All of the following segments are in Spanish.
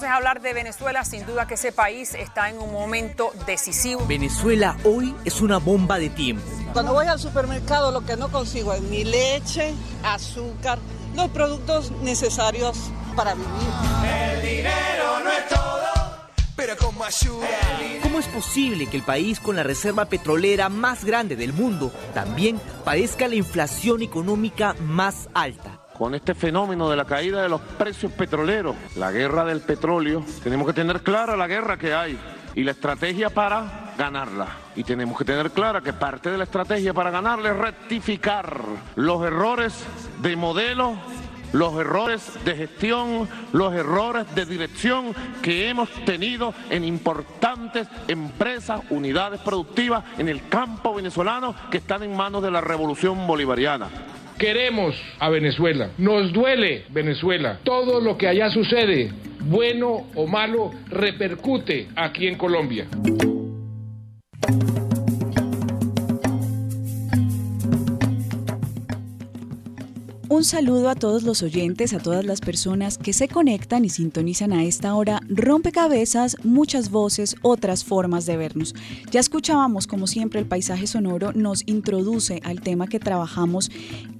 Entonces hablar de Venezuela. Sin duda que ese país está en un momento decisivo. Venezuela hoy es una bomba de tiempo. Cuando voy al supermercado lo que no consigo es ni leche, azúcar, los productos necesarios para vivir. El dinero no es todo, pero como ayuda. ¿Cómo es posible que el país con la reserva petrolera más grande del mundo también padezca la inflación económica más alta? Con este fenómeno de la caída de los precios petroleros, la guerra del petróleo, tenemos que tener clara la guerra que hay y la estrategia para ganarla. Y tenemos que tener clara que parte de la estrategia para ganarla es rectificar los errores de modelo los errores de gestión, los errores de dirección que hemos tenido en importantes empresas, unidades productivas en el campo venezolano que están en manos de la revolución bolivariana. Queremos a Venezuela, nos duele Venezuela. Todo lo que allá sucede, bueno o malo, repercute aquí en Colombia. Un saludo a todos los oyentes, a todas las personas que se conectan y sintonizan a esta hora. Rompecabezas, muchas voces, otras formas de vernos. Ya escuchábamos, como siempre, el paisaje sonoro nos introduce al tema que trabajamos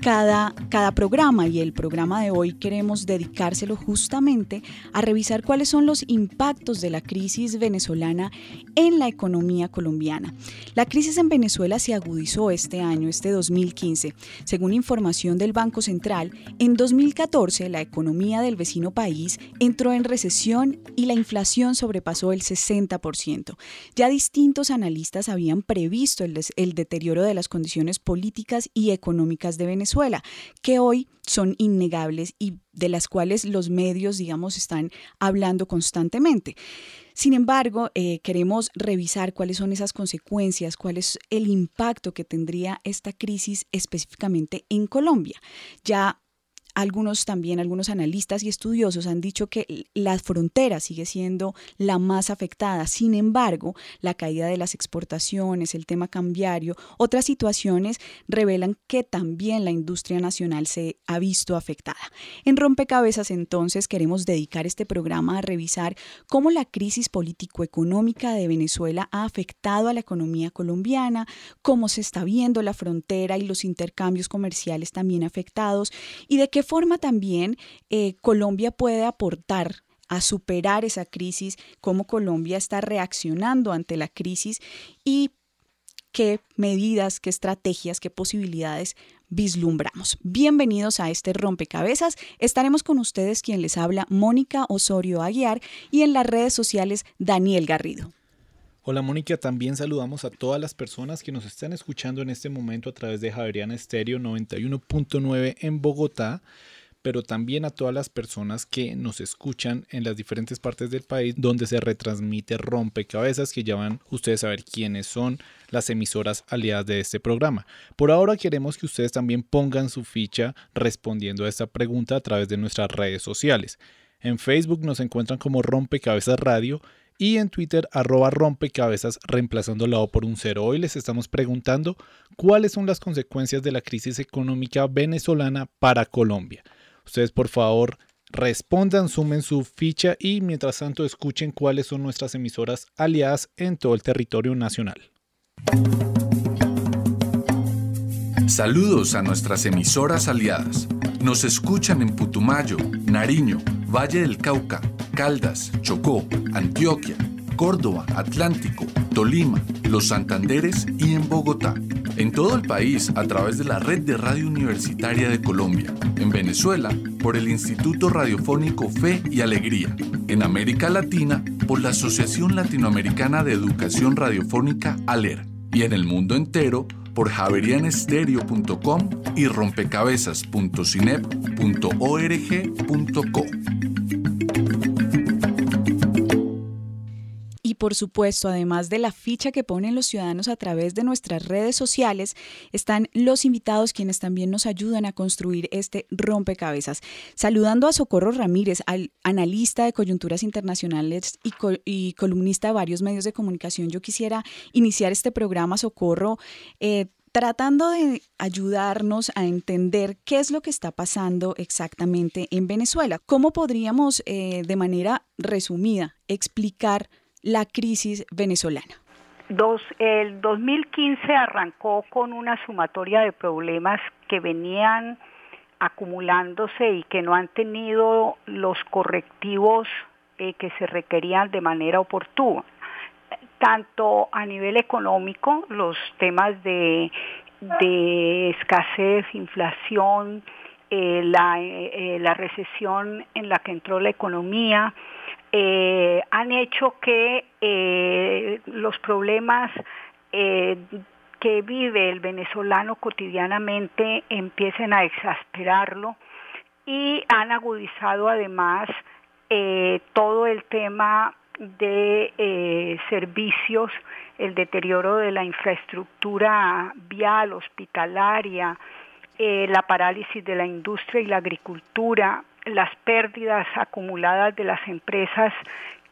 cada, cada programa y el programa de hoy queremos dedicárselo justamente a revisar cuáles son los impactos de la crisis venezolana en la economía colombiana. La crisis en Venezuela se agudizó este año, este 2015. Según información del Banco Central, en 2014 la economía del vecino país entró en recesión y la inflación sobrepasó el 60%. Ya distintos analistas habían previsto el, el deterioro de las condiciones políticas y económicas de Venezuela, que hoy son innegables y de las cuales los medios, digamos, están hablando constantemente. Sin embargo, eh, queremos revisar cuáles son esas consecuencias, cuál es el impacto que tendría esta crisis específicamente en Colombia. Ya algunos también, algunos analistas y estudiosos han dicho que la frontera sigue siendo la más afectada. Sin embargo, la caída de las exportaciones, el tema cambiario, otras situaciones revelan que también la industria nacional se ha visto afectada. En Rompecabezas, entonces, queremos dedicar este programa a revisar cómo la crisis político-económica de Venezuela ha afectado a la economía colombiana, cómo se está viendo la frontera y los intercambios comerciales también afectados y de qué forma también eh, Colombia puede aportar a superar esa crisis, cómo Colombia está reaccionando ante la crisis y qué medidas, qué estrategias, qué posibilidades vislumbramos. Bienvenidos a este rompecabezas. Estaremos con ustedes quien les habla, Mónica Osorio Aguiar, y en las redes sociales, Daniel Garrido. Hola Mónica, también saludamos a todas las personas que nos están escuchando en este momento a través de Javeriana Estéreo 91.9 en Bogotá, pero también a todas las personas que nos escuchan en las diferentes partes del país donde se retransmite Rompecabezas, que ya van ustedes a ver quiénes son las emisoras aliadas de este programa. Por ahora queremos que ustedes también pongan su ficha respondiendo a esta pregunta a través de nuestras redes sociales. En Facebook nos encuentran como Rompecabezas Radio y en Twitter arroba rompecabezas reemplazando la O por un cero. Hoy les estamos preguntando cuáles son las consecuencias de la crisis económica venezolana para Colombia. Ustedes por favor respondan, sumen su ficha y mientras tanto escuchen cuáles son nuestras emisoras aliadas en todo el territorio nacional. Saludos a nuestras emisoras aliadas. Nos escuchan en Putumayo, Nariño, Valle del Cauca, Caldas, Chocó, Antioquia, Córdoba, Atlántico, Tolima, Los Santanderes y en Bogotá. En todo el país a través de la Red de Radio Universitaria de Colombia. En Venezuela por el Instituto Radiofónico Fe y Alegría. En América Latina por la Asociación Latinoamericana de Educación Radiofónica ALER. Y en el mundo entero por javerianestereo.com y rompecabezas.cinep.org.co. por supuesto, además de la ficha que ponen los ciudadanos a través de nuestras redes sociales, están los invitados quienes también nos ayudan a construir este rompecabezas. Saludando a Socorro Ramírez, al analista de coyunturas internacionales y, columnista de varios medios de comunicación, yo quisiera iniciar este programa, Socorro, eh, tratando de ayudarnos a entender qué es lo que está pasando exactamente en Venezuela. ¿Cómo podríamos, eh, de manera resumida, explicar la crisis venezolana? Dos, el 2015 arrancó con una sumatoria de problemas que venían acumulándose y que no han tenido los correctivos eh, que se requerían de manera oportuna tanto a nivel económico, los temas de, escasez, inflación, eh, eh, la, recesión en la que entró la economía, eh, han hecho que los problemas que vive el venezolano cotidianamente empiecen a exasperarlo y han agudizado además todo el tema de eh, servicios, el deterioro de la infraestructura vial, hospitalaria, eh, la parálisis de la industria y la agricultura, las pérdidas acumuladas de las empresas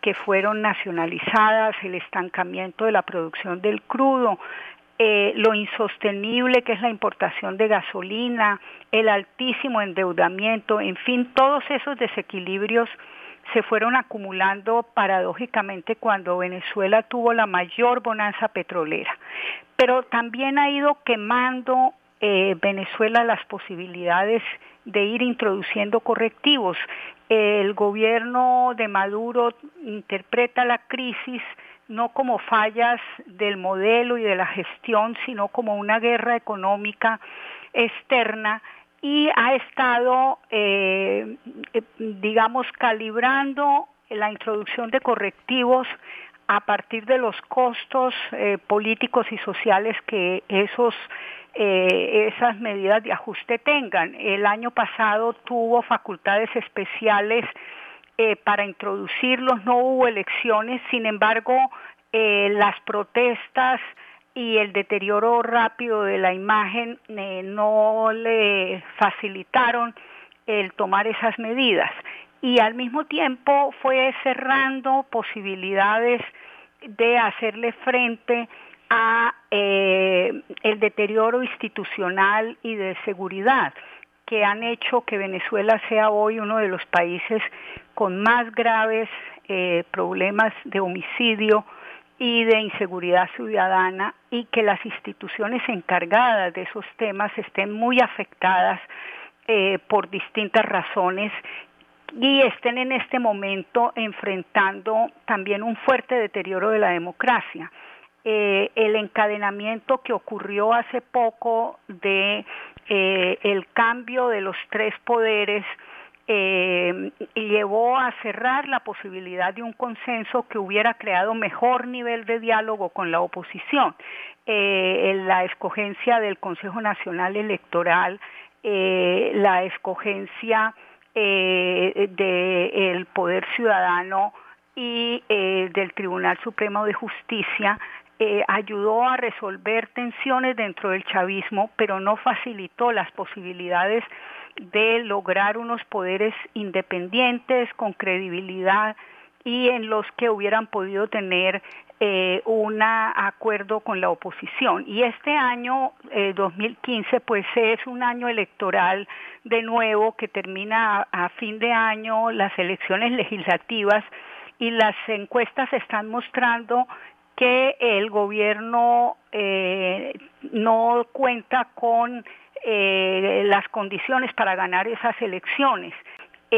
que fueron nacionalizadas, el estancamiento de la producción del crudo, eh, lo insostenible que es la importación de gasolina, el altísimo endeudamiento, en fin, todos esos desequilibrios se fueron acumulando paradójicamente cuando Venezuela tuvo la mayor bonanza petrolera. Pero también ha ido quemando eh, Venezuela las posibilidades de ir introduciendo correctivos. El gobierno de Maduro interpreta la crisis no como fallas del modelo y de la gestión, sino como una guerra económica externa y ha estado, eh, eh, digamos, calibrando la introducción de correctivos a partir de los costos eh, políticos y sociales que esos esas medidas de ajuste tengan. El año pasado tuvo facultades especiales para introducirlos, no hubo elecciones, sin embargo, las protestas y el deterioro rápido de la imagen eh, no le facilitaron el tomar esas medidas y al mismo tiempo fue cerrando posibilidades de hacerle frente a eh, el deterioro institucional y de seguridad que han hecho que Venezuela sea hoy uno de los países con más graves eh, problemas de homicidio, y de inseguridad ciudadana y que las instituciones encargadas de esos temas estén muy afectadas eh, por distintas razones y estén en este momento enfrentando también un fuerte deterioro de la democracia. Eh, el encadenamiento que ocurrió hace poco de eh, el cambio de los tres poderes eh, llevó a cerrar la posibilidad de un consenso que hubiera creado mejor nivel de diálogo con la oposición. La escogencia del Consejo Nacional Electoral, la escogencia del Poder Ciudadano y del Tribunal Supremo de Justicia ayudó a resolver tensiones dentro del chavismo, pero no facilitó las posibilidades de lograr unos poderes independientes, con credibilidad y en los que hubieran podido tener eh, un acuerdo con la oposición. Y este año, 2015, eh, pues es un año electoral de nuevo que termina a, fin de año las elecciones legislativas y las encuestas están mostrando que el gobierno eh, no cuenta con eh, las condiciones para ganar esas elecciones. Eh,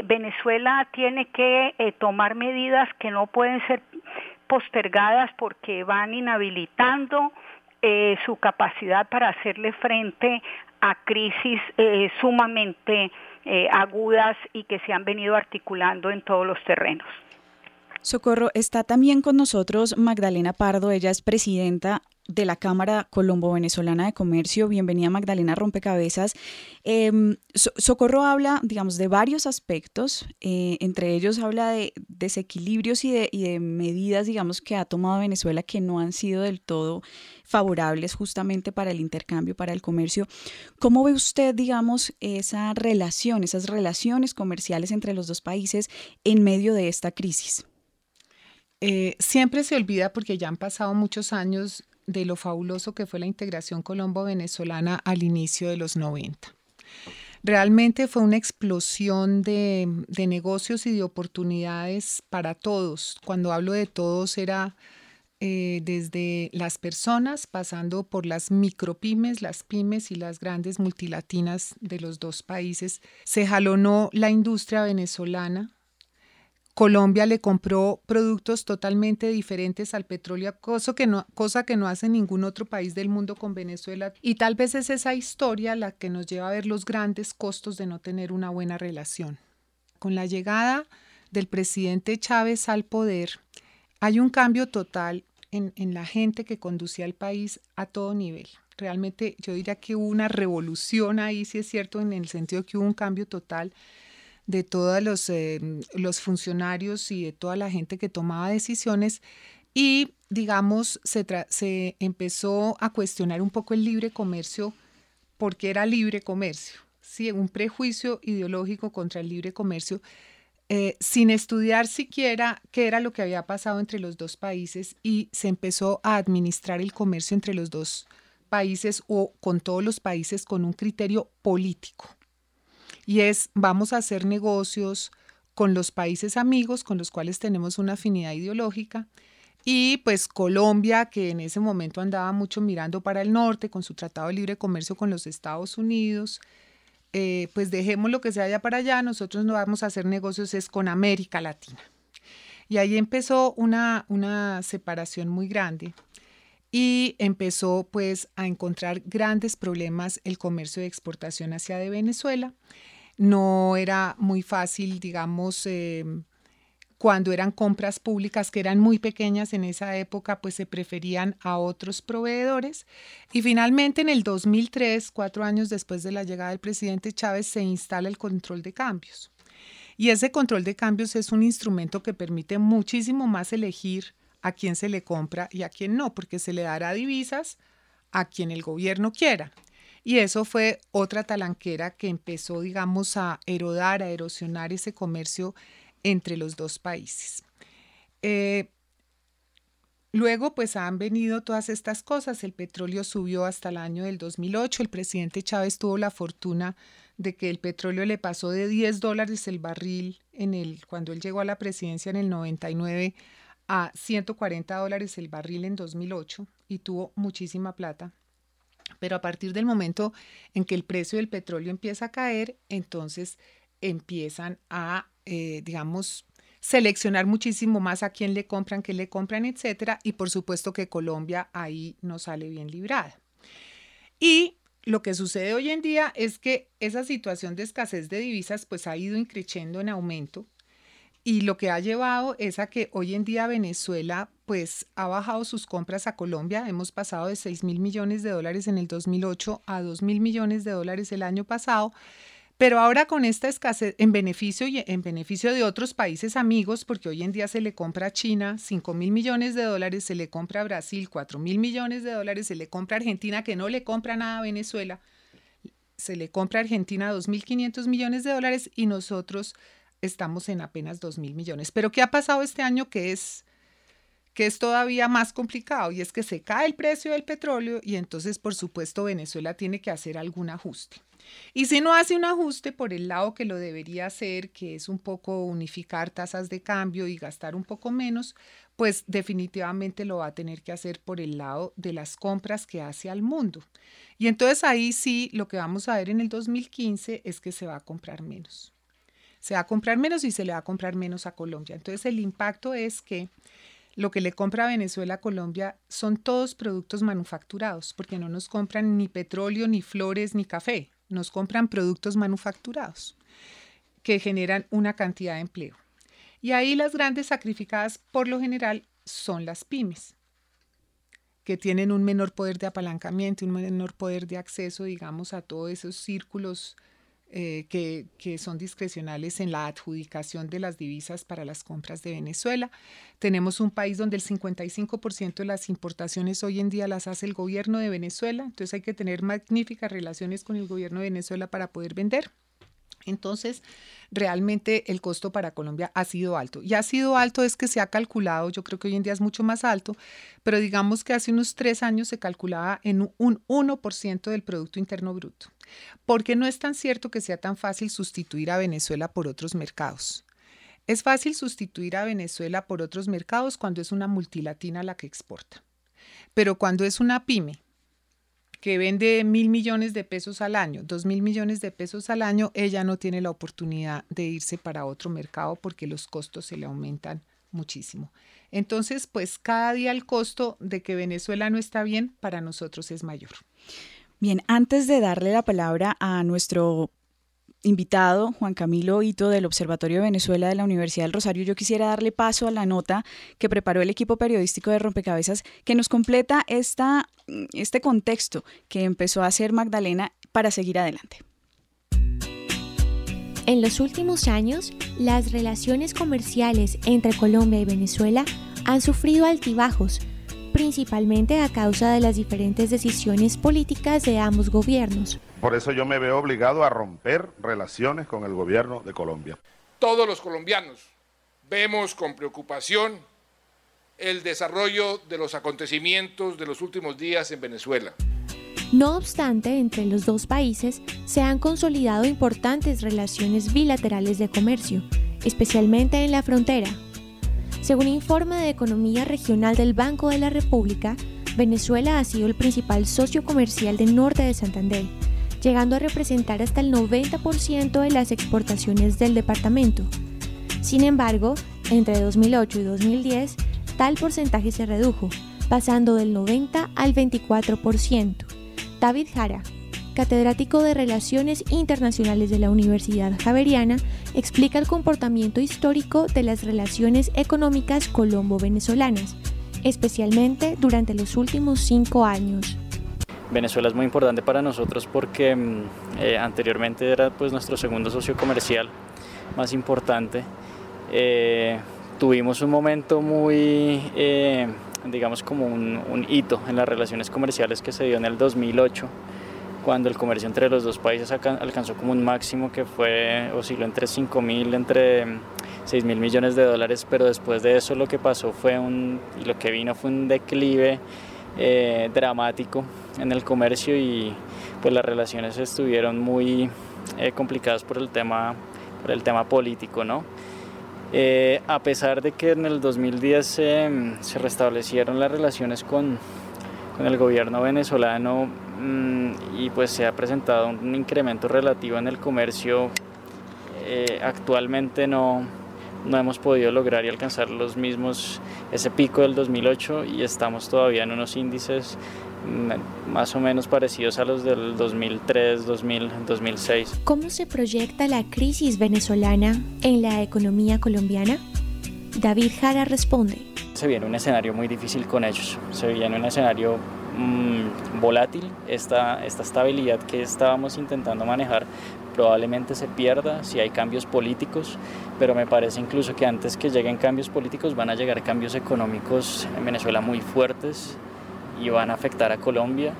eh, Venezuela tiene que tomar medidas que no pueden ser postergadas porque van inhabilitando su capacidad para hacerle frente a crisis sumamente agudas y que se han venido articulando en todos los terrenos. Socorro, está también con nosotros Magdalena Pardo, ella es presidenta de la Cámara Colombo-Venezolana de Comercio. Bienvenida Magdalena Rompecabezas. Em, Socorro habla, digamos, de varios aspectos, eh, entre ellos habla de desequilibrios y de, y de, medidas, digamos, que ha tomado Venezuela que no han sido del todo favorables justamente para el intercambio, para el comercio. ¿Cómo ve usted, digamos, esa relación, esas relaciones comerciales entre los dos países en medio de esta crisis? Eh, siempre se olvida porque ya han pasado muchos años de lo fabuloso que fue la integración colombo-venezolana al inicio de los 90. Realmente fue una explosión de, negocios y de oportunidades para todos. Cuando hablo de todos era eh, desde las personas, pasando por las micropymes, las pymes y las grandes multilatinas de los dos países. Se jalonó la industria venezolana, Colombia le compró productos totalmente diferentes al petróleo, cosa que, no, cosa que no hace ningún otro país del mundo con Venezuela. Y tal vez es esa historia la que nos lleva a ver los grandes costos de no tener una buena relación. Con la llegada del presidente Chávez al poder, hay un cambio total en, la gente que conducía al país a todo nivel. Realmente yo diría que hubo una revolución ahí, si es cierto, en el sentido que hubo un cambio total de todos los, eh, los funcionarios y de toda la gente que tomaba decisiones y, digamos, se, se empezó a cuestionar un poco el libre comercio porque era libre comercio, ¿sí? un prejuicio ideológico contra el libre comercio, eh, sin estudiar siquiera qué era lo que había pasado entre los dos países y se empezó a administrar el comercio entre los dos países o con todos los países con un criterio político y es vamos a hacer negocios con los países amigos con los cuales tenemos una afinidad ideológica. Y pues Colombia, que en ese momento andaba mucho mirando para el norte con su Tratado de Libre Comercio con los Estados Unidos, eh, pues dejemos lo que se haya para allá, nosotros no vamos a hacer negocios es con América Latina. Y ahí empezó una, una separación muy grande y empezó pues a encontrar grandes problemas el comercio de exportación hacia de Venezuela no era muy fácil, digamos, em, cuando eran compras públicas que eran muy pequeñas en esa época, pues se preferían a otros proveedores. Y finalmente en el 2003, cuatro años después de la llegada del presidente Chávez, se instala el control de cambios. Y ese control de cambios es un instrumento que permite muchísimo más elegir a quién se le compra y a quién no, porque se le dará divisas a quien el gobierno quiera. Y eso fue otra talanquera que empezó, digamos, a erodar, a erosionar ese comercio entre los dos países. Eh, luego, pues han venido todas estas cosas. El petróleo subió hasta el año del 2008. El presidente Chávez tuvo la fortuna de que el petróleo le pasó de 10 dólares el barril cuando él llegó a la presidencia en el 99 a 140 dólares el barril en 2008 y tuvo muchísima plata. Pero a partir del momento en que el precio del petróleo empieza a caer, entonces empiezan a, eh, digamos, seleccionar muchísimo más a quién le compran, qué le compran, etcétera. Y por supuesto que Colombia ahí no sale bien librada. Y lo que sucede hoy en día es que esa situación de escasez de divisas pues ha ido increciendo en aumento y lo que ha llevado es a que hoy en día Venezuela pues ha bajado sus compras a Colombia. Hemos pasado de 6 mil millones de dólares en el 2008 a 2 mil millones de dólares el año pasado. Pero ahora con esta escasez, en beneficio y en beneficio de otros países amigos, porque hoy en día se le compra a China 5 mil millones de dólares, se le compra a Brasil 4 mil millones de dólares, se le compra a Argentina que no le compra nada a Venezuela, se le compra a Argentina 2.500 millones de dólares y nosotros estamos en apenas 2 mil millones. Pero ¿qué ha pasado este año que es, que es todavía más complicado? Y es que se cae el precio del petróleo y entonces, por supuesto, Venezuela tiene que hacer algún ajuste. Y si no hace un ajuste por el lado que lo debería hacer, que es un poco unificar tasas de cambio y gastar un poco menos, pues definitivamente lo va a tener que hacer por el lado de las compras que hace al mundo. Y entonces ahí sí, lo que vamos a ver en el 2015 es que se va a comprar menos se va a comprar menos y se le va a comprar menos a Colombia. Entonces el impacto es que lo que le compra Venezuela a Colombia son todos productos manufacturados, porque no nos compran ni petróleo, ni flores, ni café, nos compran productos manufacturados que generan una cantidad de empleo. Y ahí las grandes sacrificadas por lo general son las pymes, que tienen un menor poder de apalancamiento, un menor poder de acceso, digamos, a todos esos círculos eh, que, que, son discrecionales en la adjudicación de las divisas para las compras de Venezuela. Tenemos un país donde el 55% de las importaciones hoy en día las hace el gobierno de Venezuela, entonces hay que tener magníficas relaciones con el gobierno de Venezuela para poder vender. Entonces, realmente el costo para Colombia ha sido alto. Y ha sido alto es que se ha calculado, yo creo que hoy en día es mucho más alto, pero digamos que hace unos tres años se calculaba en un 1% del Producto Interno Bruto. Porque no es tan cierto que sea tan fácil sustituir a Venezuela por otros mercados. Es fácil sustituir a Venezuela por otros mercados cuando es una multilatina la que exporta. Pero cuando es una pyme que vende mil millones de pesos al año, dos mil millones de pesos al año, ella no tiene la oportunidad de irse para otro mercado porque los costos se le aumentan muchísimo. Entonces, pues cada día el costo de que Venezuela no está bien para nosotros es mayor. Bien, antes de darle la palabra a nuestro invitado, Juan Camilo Hito, del Observatorio de Venezuela de la Universidad del Rosario, yo quisiera darle paso a la nota que preparó el equipo periodístico de Rompecabezas, que nos completa esta, este contexto que empezó a hacer Magdalena para seguir adelante. En los últimos años, las relaciones comerciales entre Colombia y Venezuela han sufrido altibajos, principalmente a causa de las diferentes decisiones políticas de ambos gobiernos. Por eso yo me veo obligado a romper relaciones con el gobierno de Colombia. Todos los colombianos vemos con preocupación el desarrollo de los acontecimientos de los últimos días en Venezuela. No obstante, entre los dos países se han consolidado importantes relaciones bilaterales de comercio, especialmente en la frontera. Según informe de Economía Regional del Banco de la República, Venezuela ha sido el principal socio comercial del norte de Santander llegando a representar hasta el 90% de las exportaciones del departamento. Sin embargo, entre 2008 y 2010, tal porcentaje se redujo, pasando del 90 al 24%. David Jara, catedrático de Relaciones Internacionales de la Universidad Javeriana, explica el comportamiento histórico de las relaciones económicas colombo-venezolanas, especialmente durante los últimos cinco años. Venezuela es muy importante para nosotros porque mm, eh, anteriormente era pues nuestro segundo socio comercial más importante. Eh, tuvimos un momento muy, eh, digamos como un, hito en las relaciones comerciales que se dio en el 2008, cuando el comercio entre los dos países alcanzó como un máximo que fue, osciló entre 5 mil, entre 6 mil millones de dólares, pero después de eso lo que pasó fue un, lo que vino fue un declive dramático en el comercio y pues las relaciones estuvieron muy eh, complicadas por el tema, por el tema político, ¿no? Eh, a pesar de que en el 2010 se restablecieron las relaciones con, con el gobierno venezolano mm, y pues se ha presentado un incremento relativo en el comercio, actualmente no, no hemos podido lograr y alcanzar los mismos, ese pico del 2008 y estamos todavía en unos índices más o menos parecidos a los del 2003, 2000, 2006. ¿Cómo se proyecta la crisis venezolana en la economía colombiana? David Jara responde. Se viene un escenario muy difícil con ellos, se viene un escenario mm, volátil, esta, esta estabilidad que estábamos intentando manejar probablemente se pierda si hay cambios políticos, pero me parece incluso que antes que lleguen cambios políticos van a llegar cambios económicos en Venezuela muy fuertes y van a afectar a Colombia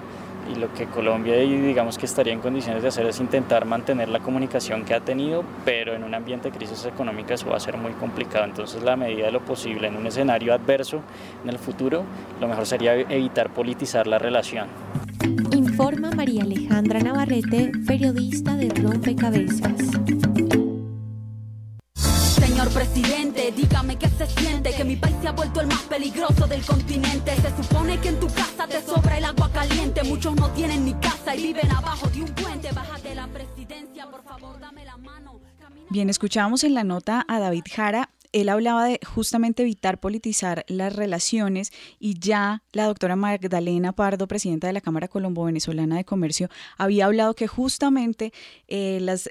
y lo que Colombia digamos que estaría en condiciones de hacer es intentar mantener la comunicación que ha tenido, pero en un ambiente de crisis económica eso va a ser muy complicado. Entonces, la medida de lo posible en un escenario adverso en el futuro, lo mejor sería evitar politizar la relación. Informa María Alejandra Navarrete, periodista de Rompecabezas. Dígame qué se siente que mi país se ha vuelto el más peligroso del continente. Se supone que en tu casa te sobra el agua caliente. Muchos no tienen ni casa y viven abajo de un puente. Bájate la presidencia, por favor, dame la mano. Bien, escuchamos en la nota a David Jara él hablaba de justamente evitar politizar las relaciones y ya la doctora Magdalena Pardo, presidenta de la Cámara Colombo-Venezolana de Comercio, había hablado que justamente eh, las,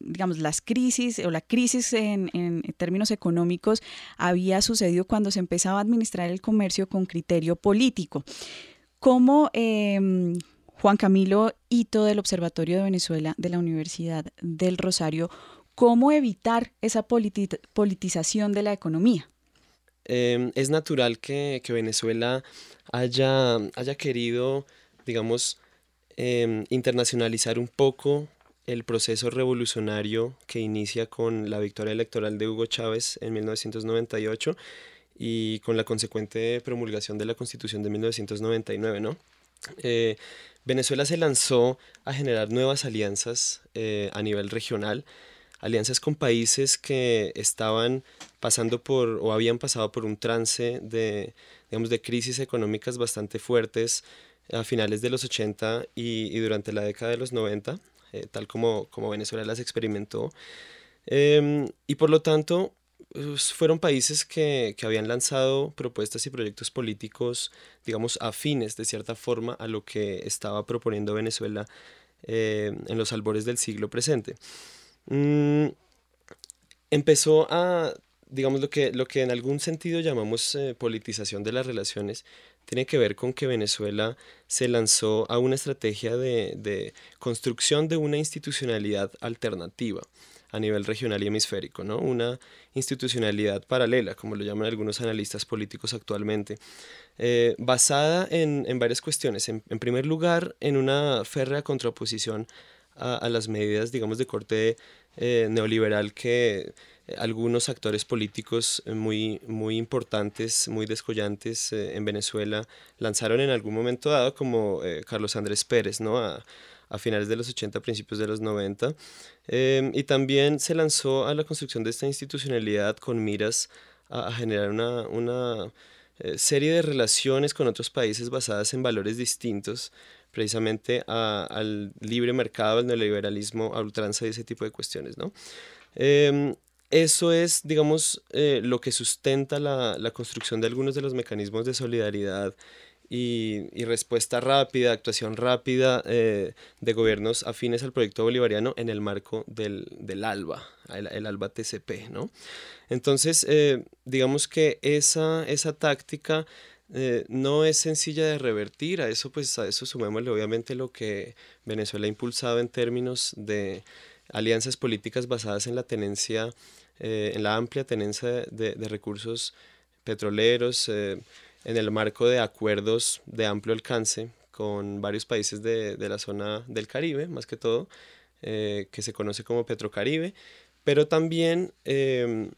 digamos, las crisis o la crisis en, en, términos económicos había sucedido cuando se empezaba a administrar el comercio con criterio político. ¿Cómo em, Juan Camilo Hito del Observatorio de Venezuela de la Universidad del Rosario ¿Cómo evitar esa politización de la economía? Em, es natural que, Venezuela haya, querido, digamos, em, internacionalizar un poco el proceso revolucionario que inicia con la victoria electoral de Hugo Chávez en 1998 y con la consecuente promulgación de la Constitución de 1999, ¿no? Eh, Venezuela se lanzó a generar nuevas alianzas eh, a nivel regional alianzas con países que estaban pasando por o habían pasado por un trance de, digamos, de crisis económicas bastante fuertes a finales de los 80 y, durante la década de los 90, eh, tal como, como Venezuela las experimentó. Em, y por lo tanto, pues, fueron países que, que, habían lanzado propuestas y proyectos políticos, digamos, afines de cierta forma a lo que estaba proponiendo Venezuela eh, en los albores del siglo presente. Mm, empezó a, digamos, lo que, lo que en algún sentido llamamos eh, politización de las relaciones, tiene que ver con que Venezuela se lanzó a una estrategia de, de construcción de una institucionalidad alternativa a nivel regional y hemisférico, ¿no? Una institucionalidad paralela, como lo llaman algunos analistas políticos actualmente, eh, basada en, en, varias cuestiones. En, en, primer lugar, en una férrea contraposición a, las medidas, digamos, de corte eh, neoliberal que eh, algunos actores políticos eh, muy, muy importantes, muy descollantes en Venezuela lanzaron en algún momento dado, como Carlos Andrés Pérez, ¿no? A, a finales de los 80, principios de los 90. Em, y también se lanzó a la construcción de esta institucionalidad con miras a, a generar una, una serie de relaciones con otros países basadas en valores distintos precisamente al libre mercado, al neoliberalismo, a ultranza y ese tipo de cuestiones, ¿no? Em, eso es, digamos, eh, lo que sustenta la, construcción de algunos de los mecanismos de solidaridad y, respuesta rápida, actuación rápida eh, de gobiernos afines al proyecto bolivariano en el marco del, ALBA, el, ALBA TCP, ¿no? Entonces, eh, digamos que esa táctica eh, no es sencilla de revertir, a eso pues a eso sumémosle obviamente lo que Venezuela ha impulsado en términos de alianzas políticas basadas en la tenencia, eh, en la amplia tenencia de, recursos petroleros, eh, en el marco de acuerdos de amplio alcance con varios países de, de la zona del Caribe, más que todo, que se conoce como Petrocaribe, pero también em,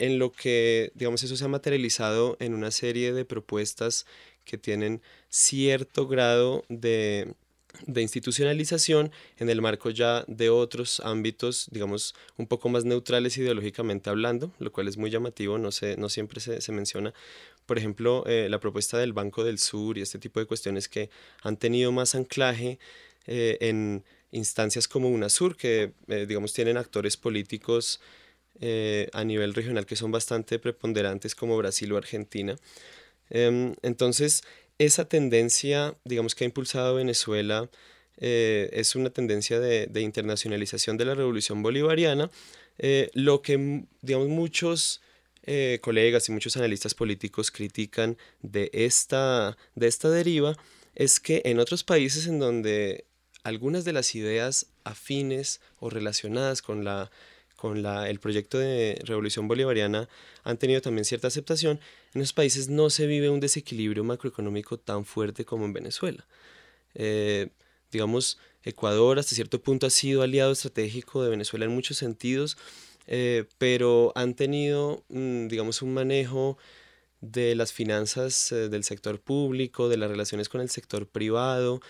en lo que, digamos, eso se ha materializado en una serie de propuestas que tienen cierto grado de, institucionalización en el marco ya de otros ámbitos, digamos, un poco más neutrales ideológicamente hablando, lo cual es muy llamativo, no, sé, no siempre se, menciona. Por ejemplo, eh, la propuesta del Banco del Sur y este tipo de cuestiones que han tenido más anclaje eh, en instancias como UNASUR, que, eh, digamos, tienen actores políticos eh, a nivel regional que son bastante preponderantes como Brasil o Argentina. Em, entonces, esa tendencia, digamos, que ha impulsado Venezuela eh, es una tendencia de, internacionalización de la revolución bolivariana, eh, lo que, digamos, muchos colegas y muchos analistas políticos critican de esta, de esta deriva es que en otros países en donde algunas de las ideas afines o relacionadas con la con la, el proyecto de revolución bolivariana han tenido también cierta aceptación, en esos países no se vive un desequilibrio macroeconómico tan fuerte como en Venezuela. Eh, digamos, Ecuador hasta cierto punto ha sido aliado estratégico de Venezuela en muchos sentidos, eh, pero han tenido, mm, digamos, un manejo de las finanzas eh, del sector público, de las relaciones con el sector privado,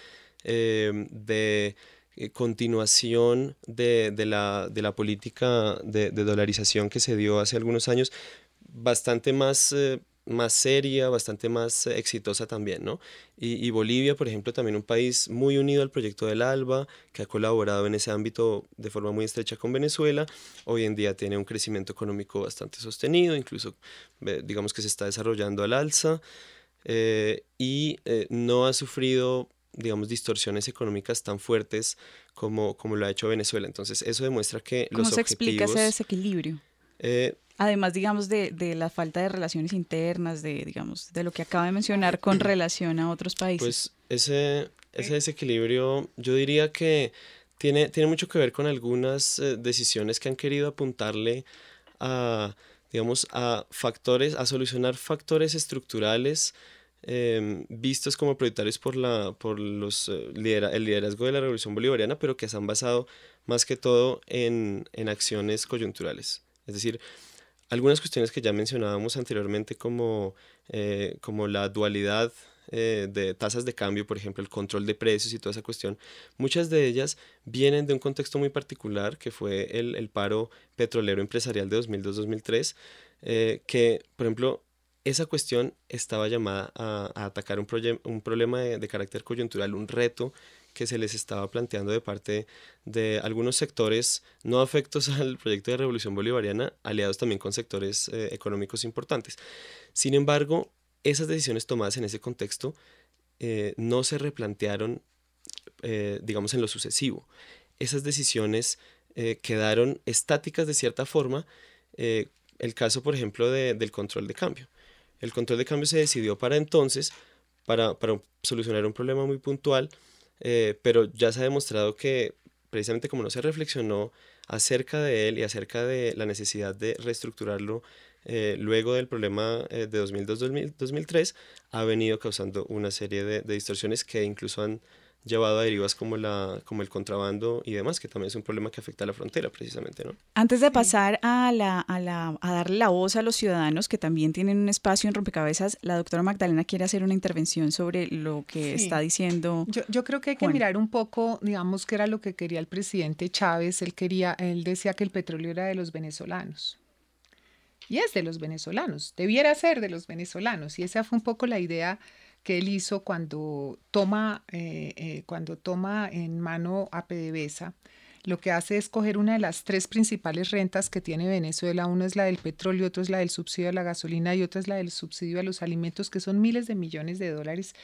de eh, continuación de, de, la, de, la, política de, de, dolarización que se dio hace algunos años, bastante más, eh, más seria, bastante más eh, exitosa también, ¿no? Y, Bolivia, por ejemplo, también un país muy unido al proyecto del ALBA, que ha colaborado en ese ámbito de forma muy estrecha con Venezuela, hoy en día tiene un crecimiento económico bastante sostenido, incluso digamos que se está desarrollando al alza, y no ha sufrido digamos, distorsiones económicas tan fuertes como, como lo ha hecho Venezuela. Entonces, eso demuestra que ¿Cómo los se explica ese desequilibrio? Eh, Además, digamos, de, de, la falta de relaciones internas, de, digamos, de lo que acaba de mencionar con relación a otros países. Pues ese, ese desequilibrio, yo diría que tiene, tiene mucho que ver con algunas eh, decisiones que han querido apuntarle a, digamos, a factores, a solucionar factores estructurales Em, vistos como prioritarios por, la, por los, eh, el liderazgo de la revolución bolivariana, pero que se han basado más que todo en, en acciones coyunturales. Es decir, algunas cuestiones que ya mencionábamos anteriormente como, eh, como la dualidad eh, de tasas de cambio, por ejemplo, el control de precios y toda esa cuestión, muchas de ellas vienen de un contexto muy particular que fue el, el paro petrolero empresarial de 2002-2003, que, por ejemplo, esa cuestión estaba llamada a, atacar un, problema de, carácter coyuntural, un reto que se les estaba planteando de parte de algunos sectores no afectos al proyecto de revolución bolivariana, aliados también con sectores eh, económicos importantes. Sin embargo, esas decisiones tomadas en ese contexto eh, no se replantearon, eh, digamos, en lo sucesivo. Esas decisiones quedaron estáticas de cierta forma. el caso, por ejemplo, del control de cambio. El control de cambio se decidió para entonces, para, solucionar un problema muy puntual, eh, pero ya se ha demostrado que precisamente como no se reflexionó acerca de él y acerca de la necesidad de reestructurarlo eh, luego del problema eh, de 2002-2003, ha venido causando una serie de distorsiones que incluso han llevado a derivas como, la, como el contrabando y demás, que también es un problema que afecta a la frontera precisamente. ¿no? Antes de pasar a, la, a, la, a darle la voz a los ciudadanos que también tienen un espacio en rompecabezas, la doctora Magdalena quiere hacer una intervención sobre lo que está diciendo. Yo, yo, creo que hay que mirar un poco, digamos, que era lo que quería el presidente Chávez. Él, quería, él decía que el petróleo era de los venezolanos. Y es de los venezolanos, debiera ser de los venezolanos. Y esa fue un poco la idea que él hizo cuando toma, eh, eh, cuando toma en mano a PDVSA, lo que hace es coger una de las tres principales rentas que tiene Venezuela. Una es la del petróleo, otra es la del subsidio a la gasolina y otra es la del subsidio a los alimentos, que son miles de millones de dólares,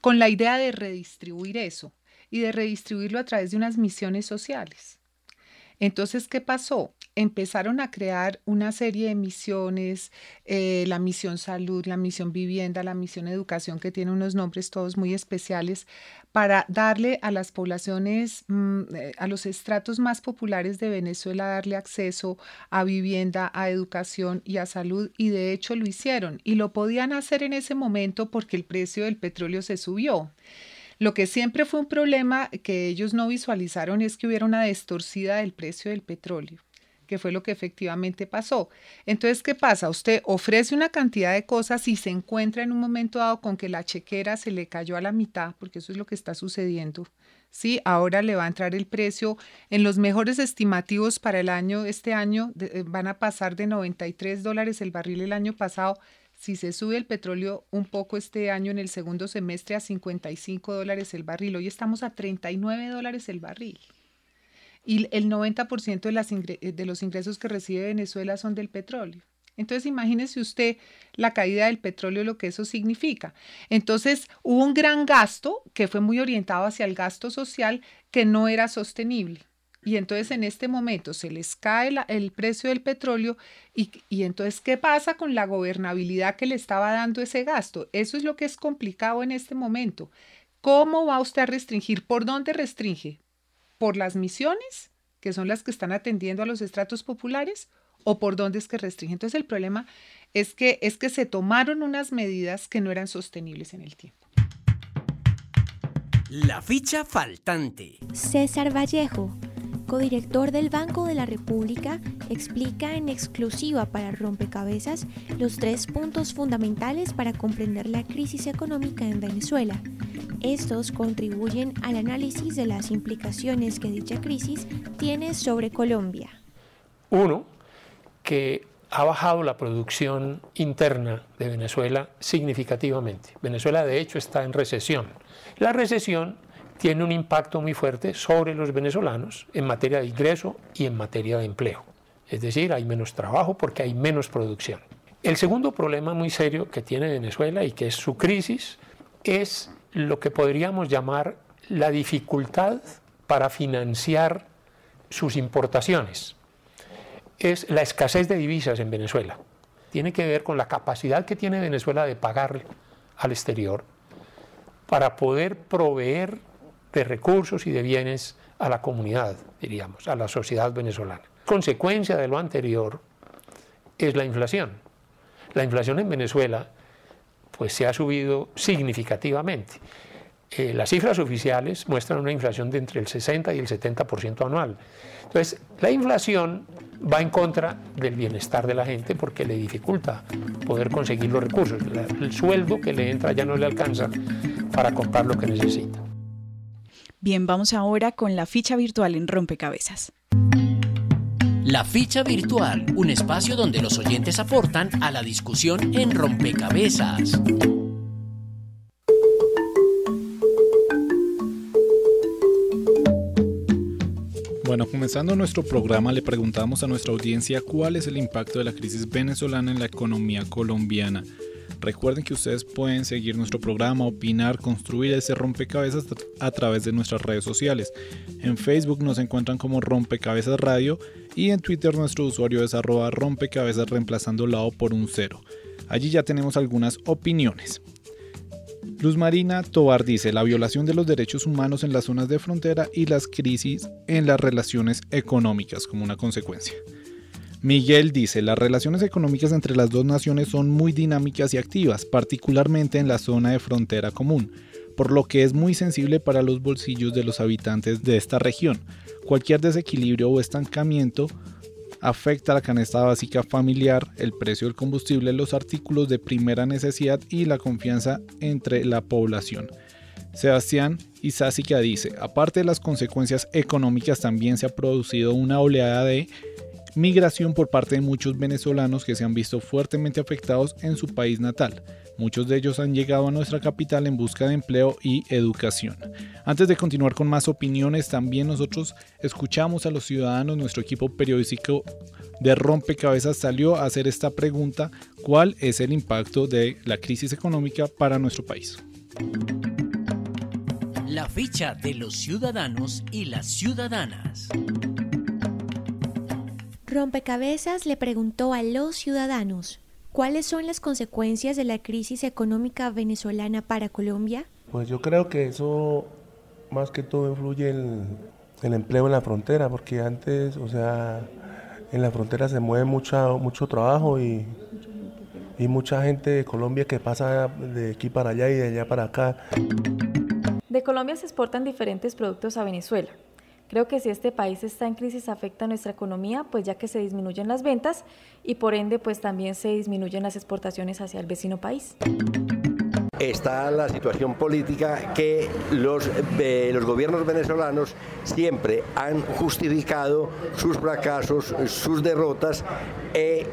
con la idea de redistribuir eso y de redistribuirlo a través de unas misiones sociales. Entonces, ¿qué pasó? Empezaron a crear una serie de misiones, eh, la misión salud, la misión vivienda, la misión educación, que tiene unos nombres todos muy especiales, para darle a las poblaciones, mm, eh, a los estratos más populares de Venezuela, darle acceso a vivienda, a educación y a salud. Y de hecho lo hicieron. Y lo podían hacer en ese momento porque el precio del petróleo se subió. Lo que siempre fue un problema que ellos no visualizaron es que hubiera una distorsida del precio del petróleo que fue lo que efectivamente pasó. Entonces, ¿qué pasa? Usted ofrece una cantidad de cosas y se encuentra en un momento dado con que la chequera se le cayó a la mitad, porque eso es lo que está sucediendo. Sí, ahora le va a entrar el precio en los mejores estimativos para el año, este año eh, van a pasar de 93 dólares el barril el año pasado si se sube el petróleo un poco este año en el segundo semestre a 55 dólares el barril, hoy estamos a 39 dólares el barril. Y el 90% de, las de los ingresos que recibe Venezuela son del petróleo. Entonces imagínese usted la caída del petróleo, lo que eso significa. Entonces hubo un gran gasto que fue muy orientado hacia el gasto social que no era sostenible. Y entonces en este momento se les cae el precio del petróleo y, y, entonces ¿qué pasa con la gobernabilidad que le estaba dando ese gasto? Eso es lo que es complicado en este momento. ¿Cómo va usted a restringir? ¿Por dónde restringe? ¿Por las misiones, que son las que están atendiendo a los estratos populares? ¿O por dónde es que restringe? Entonces el problema es que, es que se tomaron unas medidas que no eran sostenibles en el tiempo. La ficha faltante. César Vallejo codirector del Banco de la República, explica en exclusiva para Rompecabezas los tres puntos fundamentales para comprender la crisis económica en Venezuela. Estos contribuyen al análisis de las implicaciones que dicha crisis tiene sobre Colombia. Uno, que ha bajado la producción interna de Venezuela significativamente. Venezuela de hecho está en recesión. La recesión tiene un impacto muy fuerte sobre los venezolanos en materia de ingreso y en materia de empleo. Es decir, hay menos trabajo porque hay menos producción. El segundo problema muy serio que tiene Venezuela y que es su crisis es lo que podríamos llamar la dificultad para financiar sus importaciones. Es la escasez de divisas en Venezuela. Tiene que ver con la capacidad que tiene Venezuela de pagar al exterior para poder proveer de recursos y de bienes a la comunidad, diríamos, a la sociedad venezolana. Consecuencia de lo anterior es la inflación. La inflación en Venezuela pues se ha subido significativamente. Eh, las cifras oficiales muestran una inflación de entre el 60 y el 70% anual. Entonces, la inflación va en contra del bienestar de la gente porque le dificulta poder conseguir los recursos. El sueldo que le entra ya no le alcanza para comprar lo que necesita. Bien, vamos ahora con la ficha virtual en Rompecabezas. La ficha virtual, un espacio donde los oyentes aportan a la discusión en Rompecabezas. Bueno, comenzando nuestro programa le preguntamos a nuestra audiencia cuál es el impacto de la crisis venezolana en la economía colombiana. Recuerden que ustedes pueden seguir nuestro programa, opinar, construir ese rompecabezas a través de nuestras redes sociales. En Facebook nos encuentran como Rompecabezas Radio y en Twitter nuestro usuario es arroba rompecabezas reemplazando la O por un cero. Allí ya tenemos algunas opiniones. Luz Marina Tobar dice la violación de los derechos humanos en las zonas de frontera y las crisis en las relaciones económicas como una consecuencia. Miguel dice, las relaciones económicas entre las dos naciones son muy dinámicas y activas, particularmente en la zona de frontera común, por lo que es muy sensible para los bolsillos de los habitantes de esta región. Cualquier desequilibrio o estancamiento afecta la canasta básica familiar, el precio del combustible, los artículos de primera necesidad y la confianza entre la población. Sebastián Isásica dice, aparte de las consecuencias económicas, también se ha producido una oleada de migración por parte de muchos venezolanos que se han visto fuertemente afectados en su país natal. Muchos de ellos han llegado a nuestra capital en busca de empleo y educación. Antes de continuar con más opiniones, también nosotros escuchamos a los ciudadanos, nuestro equipo periodístico de Rompecabezas salió a hacer esta pregunta, ¿cuál es el impacto de la crisis económica para nuestro país? La ficha de los ciudadanos y las ciudadanas. Rompecabezas le preguntó a los ciudadanos, ¿cuáles son las consecuencias de la crisis económica venezolana para Colombia? Pues yo creo que eso más que todo influye en el empleo en la frontera, porque antes, o sea, en la frontera se mueve mucho, mucho trabajo y, y mucha gente de Colombia que pasa de aquí para allá y de allá para acá. De Colombia se exportan diferentes productos a Venezuela. Creo que si este país está en crisis afecta a nuestra economía, pues ya que se disminuyen las ventas y por ende pues también se disminuyen las exportaciones hacia el vecino país está la situación política que los, eh, los gobiernos venezolanos siempre han justificado sus fracasos, sus derrotas, e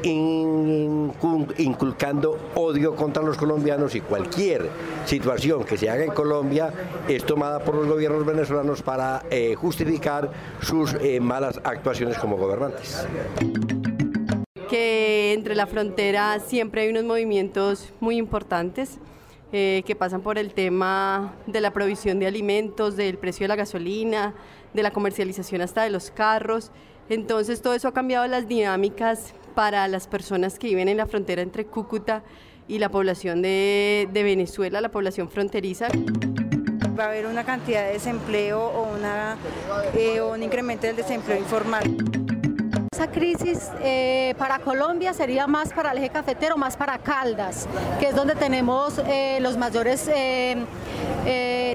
inculcando odio contra los colombianos y cualquier situación que se haga en Colombia es tomada por los gobiernos venezolanos para eh, justificar sus eh, malas actuaciones como gobernantes. Que entre la frontera siempre hay unos movimientos muy importantes eh, que pasan por el tema de la provisión de alimentos, del precio de la gasolina, de la comercialización hasta de los carros. Entonces todo eso ha cambiado las dinámicas para las personas que viven en la frontera entre Cúcuta y la población de, Venezuela, la población fronteriza va a haber una cantidad de desempleo o, eh, o un incremento del desempleo informal. Esa crisis eh, para Colombia sería más para el eje cafetero, más para Caldas, que es donde tenemos eh, los mayores eh,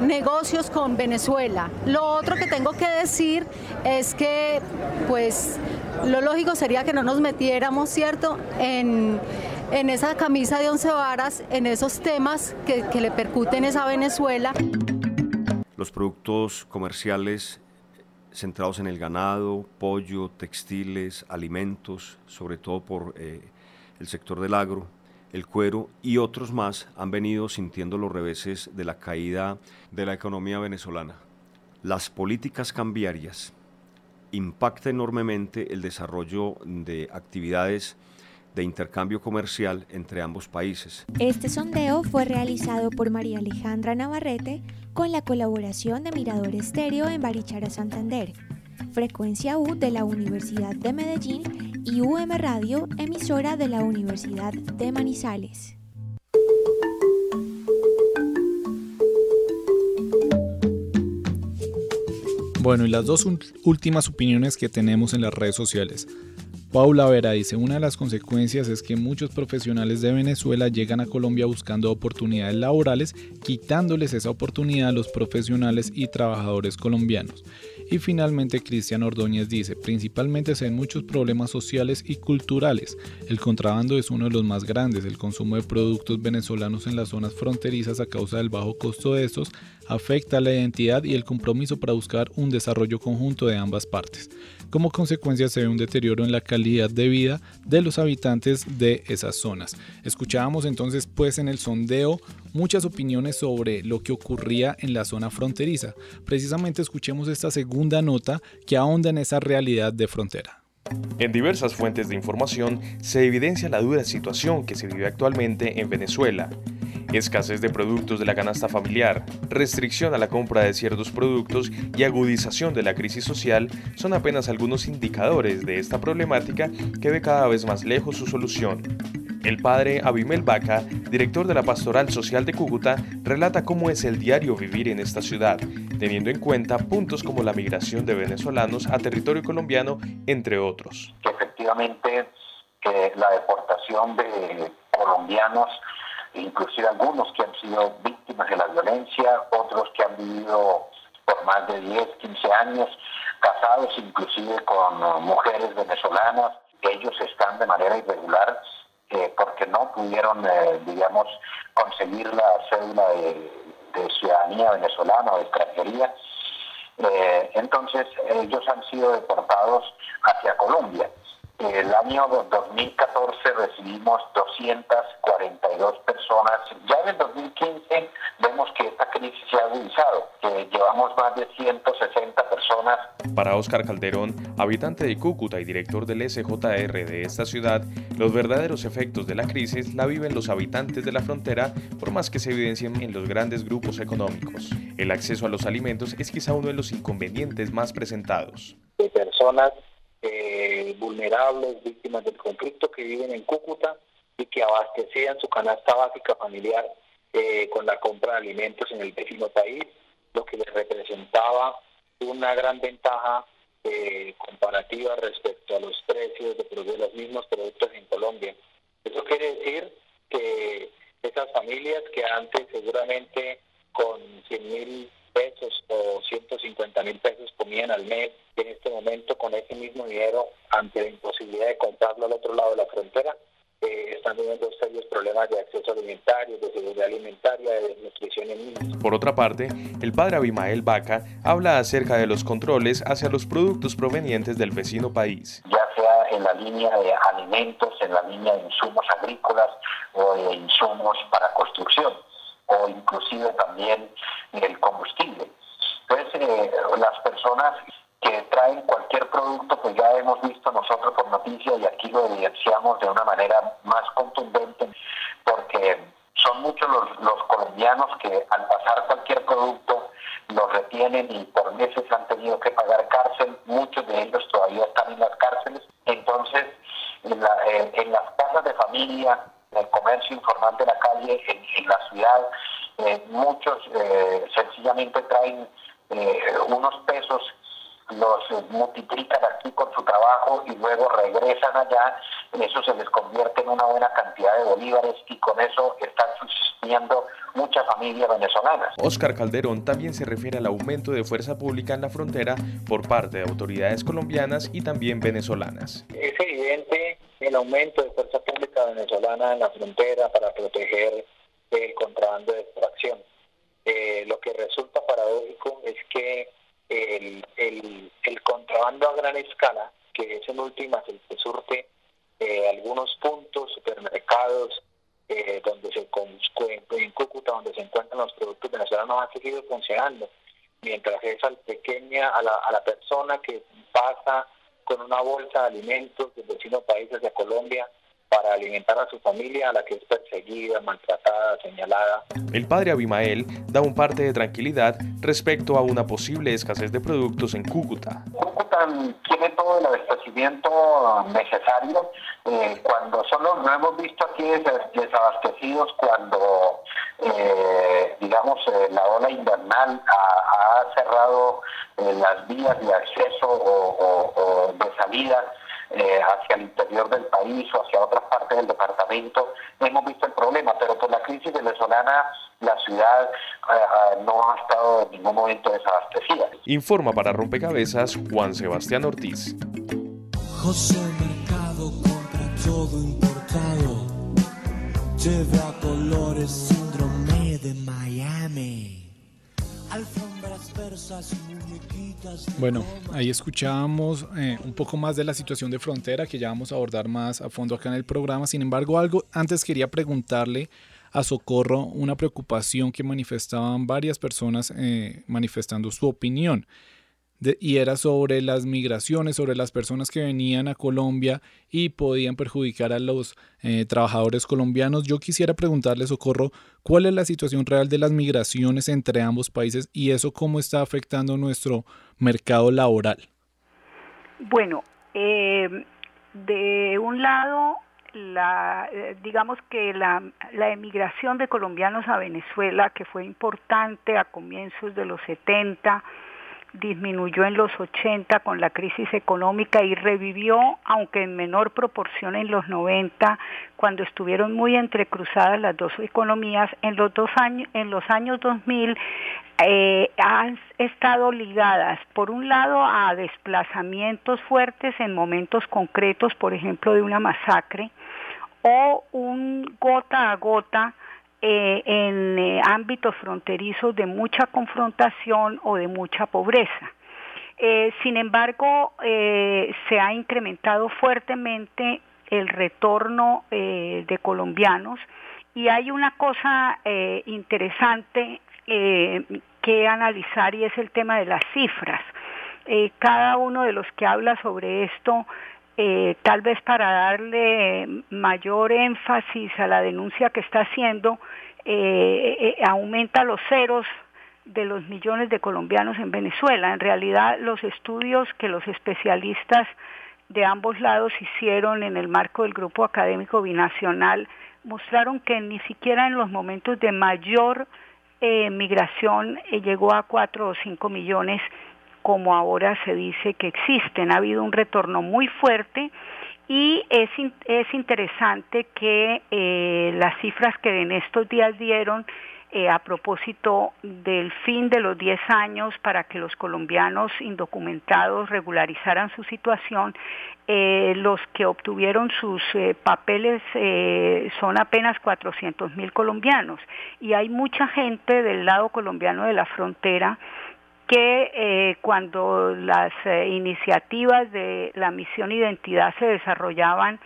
negocios con Venezuela. Lo otro que tengo que decir es que, pues, lo lógico sería que no nos metiéramos, ¿cierto?, en, esa camisa de once varas, en esos temas que, que le percuten a Venezuela. Los productos comerciales centrados en el ganado, pollo, textiles, alimentos, sobre todo por eh, el sector del agro, el cuero y otros más han venido sintiendo los reveses de la caída de la economía venezolana. Las políticas cambiarias impactan enormemente el desarrollo de actividades de intercambio comercial entre ambos países. Este sondeo fue realizado por María Alejandra Navarrete con la colaboración de Mirador Estéreo en Barichara Santander, Frecuencia U de la Universidad de Medellín y UM Radio, emisora de la Universidad de Manizales. Bueno, y las dos últimas opiniones que tenemos en las redes sociales. Paula Vera dice, una de las consecuencias es que muchos profesionales de Venezuela llegan a Colombia buscando oportunidades laborales, quitándoles esa oportunidad a los profesionales y trabajadores colombianos. Y finalmente Cristian Ordóñez dice, principalmente se ven muchos problemas sociales y culturales. El contrabando es uno de los más grandes, el consumo de productos venezolanos en las zonas fronterizas a causa del bajo costo de estos afecta la identidad y el compromiso para buscar un desarrollo conjunto de ambas partes. Como consecuencia se ve un deterioro en la calidad de vida de los habitantes de esas zonas. Escuchábamos entonces pues en el sondeo muchas opiniones sobre lo que ocurría en la zona fronteriza. Precisamente escuchemos esta segunda nota que ahonda en esa realidad de frontera. En diversas fuentes de información se evidencia la dura situación que se vive actualmente en Venezuela escasez de productos de la canasta familiar, restricción a la compra de ciertos productos y agudización de la crisis social son apenas algunos indicadores de esta problemática que ve cada vez más lejos su solución. El padre Abimel Baca, director de la Pastoral Social de Cúcuta, relata cómo es el diario vivir en esta ciudad, teniendo en cuenta puntos como la migración de venezolanos a territorio colombiano, entre otros. Efectivamente, la deportación de colombianos inclusive algunos que han sido víctimas de la violencia, otros que han vivido por más de 10, 15 años, casados inclusive con uh, mujeres venezolanas, ellos están de manera irregular eh, porque no pudieron, eh, digamos, conseguir la cédula de, ciudadanía venezolana o de extranjería. Eh, entonces ellos han sido deportados hacia Colombia. El año 2014 recibimos 242 personas. Ya en el 2015 vemos que esta crisis se ha agudizado, que llevamos más de 160 personas. Para Oscar Calderón, habitante de Cúcuta y director del SJR de esta ciudad, los verdaderos efectos de la crisis la viven los habitantes de la frontera, por más que se evidencien en los grandes grupos económicos. El acceso a los alimentos es quizá uno de los inconvenientes más presentados. De personas eh, vulnerables, víctimas del conflicto que viven en Cúcuta y que abastecían su canasta básica familiar eh, con la compra de alimentos en el vecino país, lo que les representaba una gran ventaja eh, comparativa respecto a los precios de, los mismos productos en Colombia. Eso quiere decir que esas familias que antes seguramente con 100 mil pesos o 150 mil pesos comían al mes en este momento con ese mismo dinero ante la imposibilidad de comprarlo al otro lado de la frontera eh, están teniendo serios problemas de acceso alimentario, de seguridad alimentaria, de desnutrición en niños. Por otra parte, el padre Abimael Vaca habla acerca de los controles hacia los productos provenientes del vecino país. Ya sea en la línea de alimentos, en la línea de insumos agrícolas o de insumos para construcción o inclusive también el combustible. Entonces, eh, las personas que traen cualquier producto, pues ya hemos visto nosotros por noticias y aquí lo evidenciamos de una manera más contundente, porque son muchos los, los colombianos que al pasar cualquier producto los retienen y por meses han tenido que pagar cárcel, muchos de ellos todavía están en las cárceles. Entonces, en, en las casas de familia, en el comercio informal de la calle, en, la ciudad, eh, muchos eh, sencillamente traen eh, unos pesos los multiplican aquí con su trabajo y luego regresan allá, eso se les convierte en una buena cantidad de bolívares y con eso están subsistiendo muchas familias venezolanas. Oscar Calderón también se refiere al aumento de fuerza pública en la frontera por parte de autoridades colombianas y también venezolanas. Es evidente el aumento de fuerza pública venezolana en la frontera para proteger el contrabando de extracción. Eh, lo que resulta paradójico es que el, el, contrabando a gran escala, que es en últimas el que surte eh, algunos puntos, supermercados, eh, donde se en Cúcuta, donde se encuentran los productos venezolanos, ha seguido funcionando. Mientras es al pequeña, a la, a la persona que pasa con una bolsa de alimentos del vecino país hacia Colombia, para alimentar a su familia, a la que es perseguida, maltratada, señalada. El padre Abimael da un parte de tranquilidad respecto a una posible escasez de productos en Cúcuta. Cúcuta tiene todo el abastecimiento necesario. Eh, cuando solo no hemos visto aquí desabastecidos cuando, eh, digamos, eh, la ola invernal ha, cerrado las vías de acceso o de salida eh, hacia el interior del país o hacia otras partes del departamento, hemos visto el problema, pero por la crisis venezolana la ciudad eh, eh, no ha estado en ningún momento desabastecida. Informa para Rompecabezas Juan Sebastián Ortiz. José Mercado compra todo importado, lleva colores síndrome de Miami. Bueno, ahí escuchábamos eh, un poco más de la situación de frontera que ya vamos a abordar más a fondo acá en el programa. Sin embargo, algo antes quería preguntarle a Socorro una preocupación que manifestaban varias personas eh, manifestando su opinión y era sobre las migraciones, sobre las personas que venían a Colombia y podían perjudicar a los eh, trabajadores colombianos. Yo quisiera preguntarle, Socorro, cuál es la situación real de las migraciones entre ambos países y eso cómo está afectando nuestro mercado laboral. Bueno, eh, de un lado, la, eh, digamos que la, la emigración de colombianos a Venezuela, que fue importante a comienzos de los 70, disminuyó en los 80 con la crisis económica y revivió, aunque en menor proporción en los 90, cuando estuvieron muy entrecruzadas las dos economías. En los, dos años, en los años 2000 eh, han estado ligadas, por un lado, a desplazamientos fuertes en momentos concretos, por ejemplo, de una masacre, o un gota a gota eh, en eh, ámbitos fronterizos de mucha confrontación o de mucha pobreza. Eh, sin embargo, se ha incrementado fuertemente el retorno de colombianos y hay una cosa interesante que analizar y es el tema de las cifras. cada uno de los que habla sobre esto eh, tal vez para darle mayor énfasis a la denuncia que está haciendo, eh, eh, aumenta los ceros de los millones de colombianos en Venezuela. En realidad, los estudios que los especialistas de ambos lados hicieron en el marco del grupo académico binacional mostraron que ni siquiera en los momentos de mayor migración llegó a cuatro o cinco millones como ahora se dice que existen. Ha habido un retorno muy fuerte y es, es interesante que eh, las cifras que en estos días dieron eh, a propósito del fin de los 10 años para que los colombianos indocumentados regularizaran su situación, eh, los que obtuvieron sus papeles son apenas 400 mil colombianos y hay mucha gente del lado colombiano de la frontera que eh, cuando las eh, iniciativas de la misión identidad se desarrollaban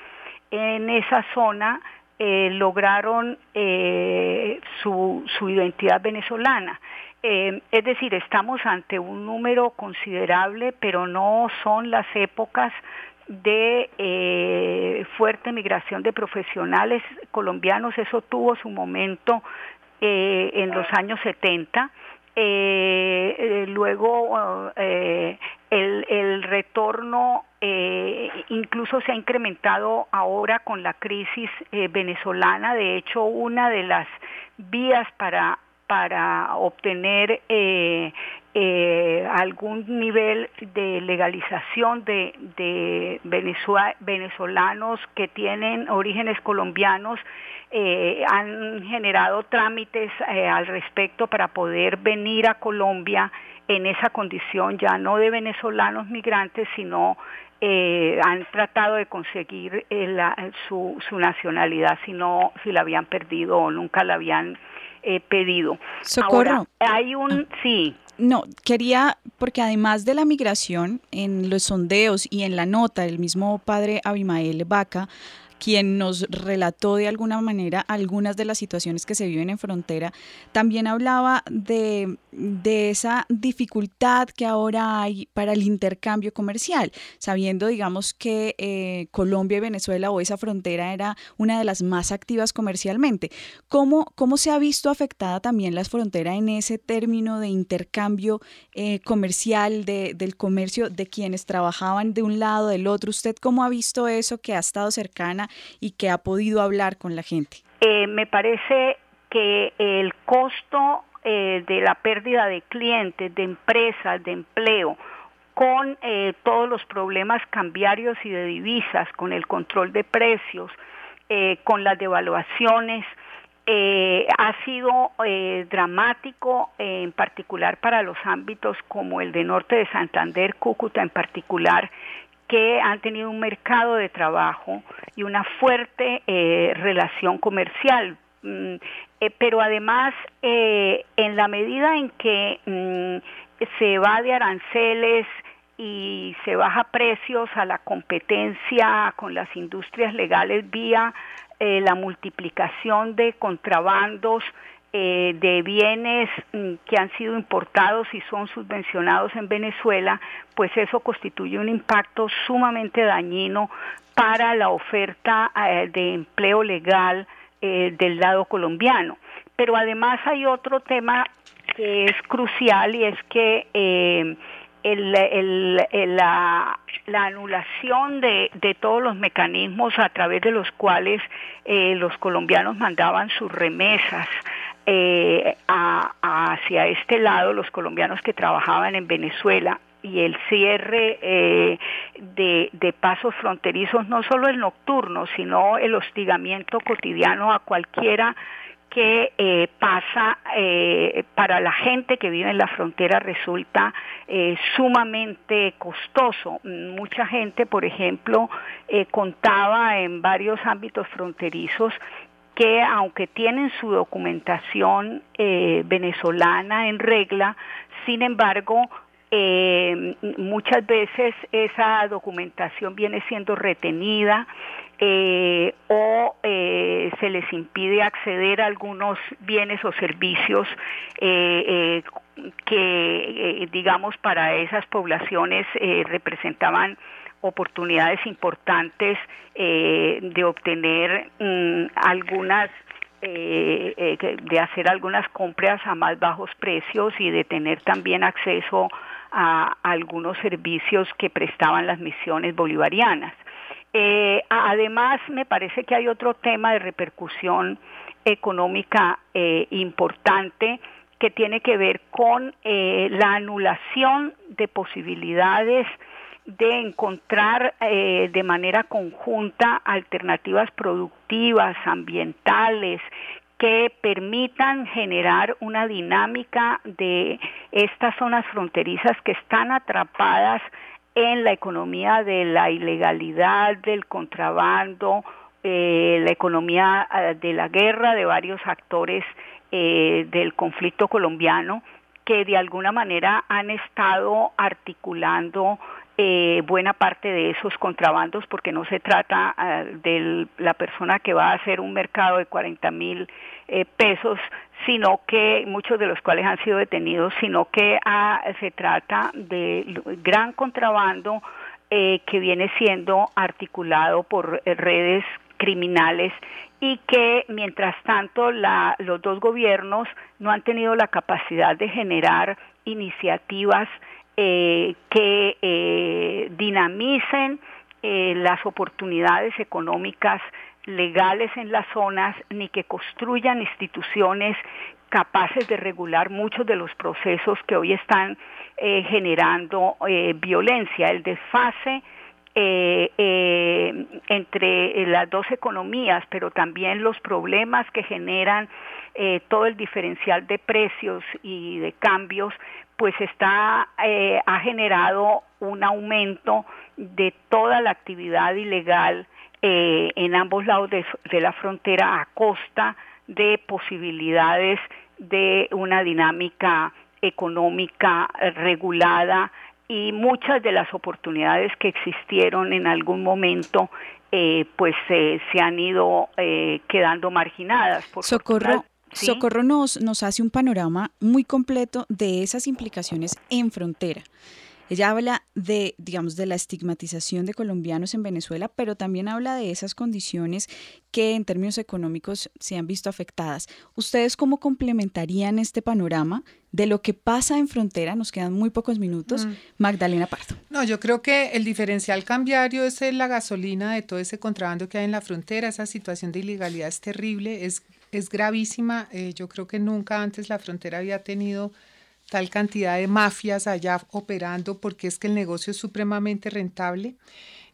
en esa zona, eh, lograron su, su, identidad venezolana. es decir, estamos ante un número considerable, pero no son las épocas de fuerte migración de profesionales colombianos. Eso tuvo su momento en los años 70 eh, eh, luego eh, el, el, retorno eh, incluso se ha incrementado ahora con la crisis venezolana. De hecho, una de las vías para para obtener algún nivel de legalización de, de venezolanos que tienen orígenes colombianos eh, han generado trámites eh, al respecto para poder venir a Colombia en esa condición ya no de venezolanos migrantes, sino eh, han tratado de conseguir su, su, nacionalidad si no si la habían perdido o nunca la habían pedido. Socorro. hay un, ah. sí. No, quería, porque además de la migración, en los sondeos y en la nota del mismo padre Abimael Vaca, quien nos relató de alguna manera algunas de las situaciones que se viven en frontera, también hablaba de, esa dificultad que ahora hay para el intercambio comercial, sabiendo, digamos, que eh, Colombia y Venezuela o esa frontera era una de las más activas comercialmente. ¿Cómo, cómo se ha visto afectada también la frontera en ese término de intercambio eh, comercial, de, del comercio de quienes trabajaban de un lado, del otro? ¿Usted cómo ha visto eso que ha estado cercana? Y que ha podido hablar con la gente? Eh, me parece que el costo eh, de la pérdida de clientes, de empresas, de empleo, con eh, todos los problemas cambiarios y de divisas, con el control de precios, con las devaluaciones, ha sido dramático, en particular para los ámbitos como el de Norte de Santander, Cúcuta en particular, que han tenido un mercado de trabajo y una fuerte eh, relación comercial. Mm, eh, pero además, eh, en la medida en que mm, se va de aranceles y se baja precios a la competencia con las industrias legales vía la multiplicación de contrabandos, eh, de bienes mm, que han sido importados y son subvencionados en Venezuela, pues eso constituye un impacto sumamente dañino para la oferta eh, de empleo legal eh, del lado colombiano. Pero además hay otro tema que es crucial y es que la, anulación de, todos los mecanismos a través de los cuales los colombianos mandaban sus remesas eh, hacia este lado los colombianos que trabajaban en Venezuela y el cierre eh, de, pasos fronterizos, no solo el nocturno, sino el hostigamiento cotidiano a cualquiera que eh, pasa para la gente que vive en la frontera resulta sumamente costoso. Mucha gente, por ejemplo, contaba en varios ámbitos fronterizos que aunque tienen su documentación eh, venezolana en regla, sin embargo, eh, muchas veces esa documentación viene siendo retenida eh, o se les impide acceder a algunos bienes o servicios que, digamos, para esas poblaciones representaban oportunidades importantes eh, de obtener mm, algunas eh, eh, de hacer algunas compras a más bajos precios y de tener también acceso a, algunos servicios que prestaban las misiones bolivarianas. además, me parece que hay otro tema de repercusión económica importante que tiene que ver con la anulación de posibilidades de encontrar eh, de manera conjunta alternativas productivas, ambientales, que permitan generar una dinámica de estas zonas fronterizas que están atrapadas en la economía de la ilegalidad, del contrabando, eh, la economía eh, de la guerra de varios actores del conflicto colombiano que de alguna manera han estado articulando eh, buena parte de esos contrabandos porque no se trata ah, de la persona que va a hacer un mercado de 40 mil eh, pesos, sino que muchos de los cuales han sido detenidos, sino que ah, se trata de gran contrabando eh, que viene siendo articulado por redes criminales y que mientras tanto la, los dos gobiernos no han tenido la capacidad de generar iniciativas eh, que eh, dinamicen eh, las oportunidades económicas legales en las zonas, ni que construyan instituciones capaces de regular muchos de los procesos que hoy están generando violencia. El desfase entre las dos economías, pero también los problemas que generan todo el diferencial de precios y de cambios, pues está, eh, ha generado un aumento de toda la actividad ilegal eh, en ambos lados de, la frontera a costa de posibilidades de una dinámica económica regulada y muchas de las oportunidades que existieron en algún momento eh, pues se han ido eh, quedando marginadas. Por Socorro, Socorro nos, nos hace un panorama muy completo de esas implicaciones en frontera. Ella habla de, digamos, de la estigmatización de colombianos en Venezuela, pero también habla de esas condiciones que en términos económicos se han visto afectadas. ¿Ustedes cómo complementarían este panorama de lo que pasa en frontera? Nos quedan muy pocos minutos. Mm. Magdalena Pardo. No, yo creo que el diferencial cambiario es la gasolina de todo ese contrabando que hay en la frontera. Esa situación de ilegalidad es terrible, es, es gravísima. Eh, yo creo que nunca antes la frontera había tenido tal cantidad de mafias allá operando porque es que el negocio es supremamente rentable.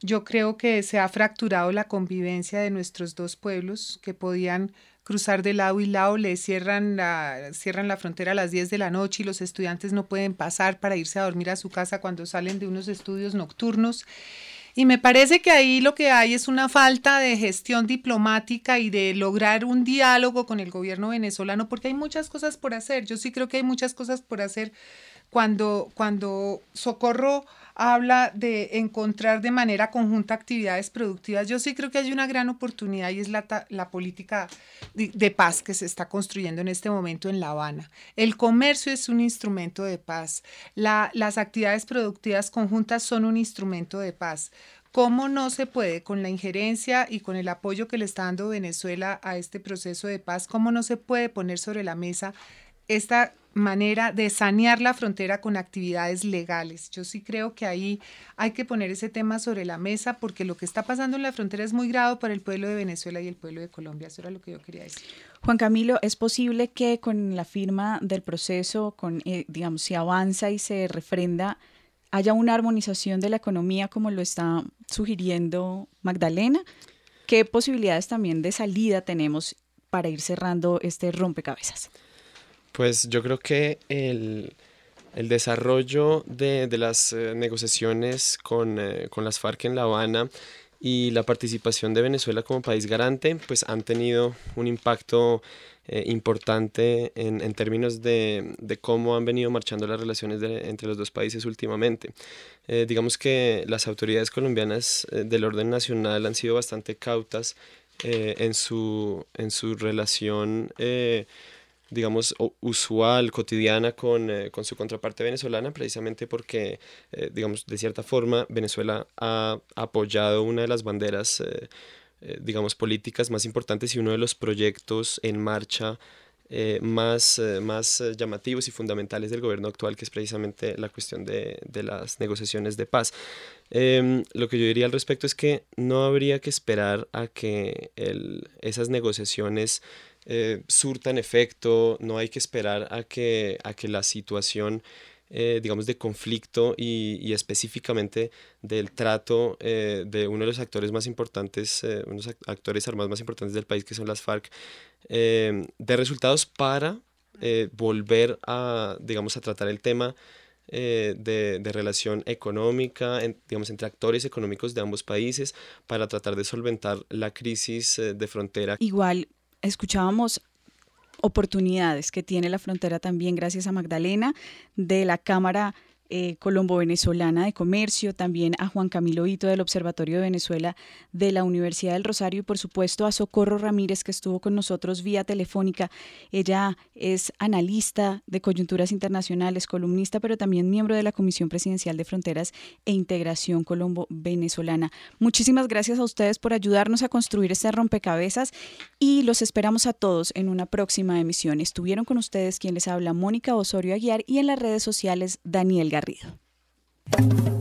Yo creo que se ha fracturado la convivencia de nuestros dos pueblos que podían cruzar de lado y lado, le cierran la, cierran la frontera a las 10 de la noche y los estudiantes no pueden pasar para irse a dormir a su casa cuando salen de unos estudios nocturnos. Y me parece que ahí lo que hay es una falta de gestión diplomática y de lograr un diálogo con el gobierno venezolano, porque hay muchas cosas por hacer. Yo sí creo que hay muchas cosas por hacer cuando, cuando Socorro habla de encontrar de manera conjunta actividades productivas. Yo sí creo que hay una gran oportunidad y es la, la política de, paz que se está construyendo en este momento en La Habana. El comercio es un instrumento de paz. las actividades productivas conjuntas son un instrumento de paz. ¿Cómo no se puede, con la injerencia y con el apoyo que le está dando Venezuela a este proceso de paz, cómo no se puede poner sobre la mesa esta manera de sanear la frontera con actividades legales. Yo sí creo que ahí hay que poner ese tema sobre la mesa porque lo que está pasando en la frontera es muy grave para el pueblo de Venezuela y el pueblo de Colombia. Eso era lo que yo quería decir. Juan Camilo, ¿es posible que con la firma del proceso, con, eh, digamos, si avanza y se refrenda, haya una armonización de la economía como lo está sugiriendo Magdalena? ¿Qué posibilidades también de salida tenemos para ir cerrando este rompecabezas? Pues yo creo que el, desarrollo de, las eh, negociaciones con, eh, con, las FARC en La Habana y la participación de Venezuela como país garante, pues han tenido un impacto eh, importante en, en términos de, de, cómo han venido marchando las relaciones entre los dos países últimamente. digamos que las autoridades colombianas del orden nacional han sido bastante cautas en, su, en su relación digamos, usual, cotidiana con, eh, con, su contraparte venezolana, precisamente porque, eh, digamos, de cierta forma, Venezuela ha apoyado una de las banderas, eh, digamos, políticas más importantes y uno de los proyectos en marcha más, más llamativos y fundamentales del gobierno actual, que es precisamente la cuestión de, de las negociaciones de paz. Em, lo que yo diría al respecto es que no habría que esperar a que el, esas negociaciones eh, surtan efecto, no hay que esperar a que, a que la situación, eh, digamos, de conflicto y, específicamente del trato eh, de uno de los actores más importantes, unos actores armados más importantes del país, que son las FARC, de resultados para volver a, digamos, a tratar el tema de, de, relación económica, digamos, entre actores económicos de ambos países para tratar de solventar la crisis de frontera. Igual, escuchábamos oportunidades que tiene la frontera también gracias a Magdalena de la Cámara eh, colombo-venezolana de Comercio, también a Juan Camilo Hito del Observatorio de Venezuela de la Universidad del Rosario y por supuesto a Socorro Ramírez que estuvo con nosotros vía telefónica. Ella es analista de coyunturas internacionales, columnista, pero también miembro de la Comisión Presidencial de Fronteras e Integración Colombo-Venezolana. Muchísimas gracias a ustedes por ayudarnos a construir este rompecabezas y los esperamos a todos en una próxima emisión. Estuvieron con ustedes quien les habla Mónica Osorio Aguiar y en las redes sociales Daniel. Garrido.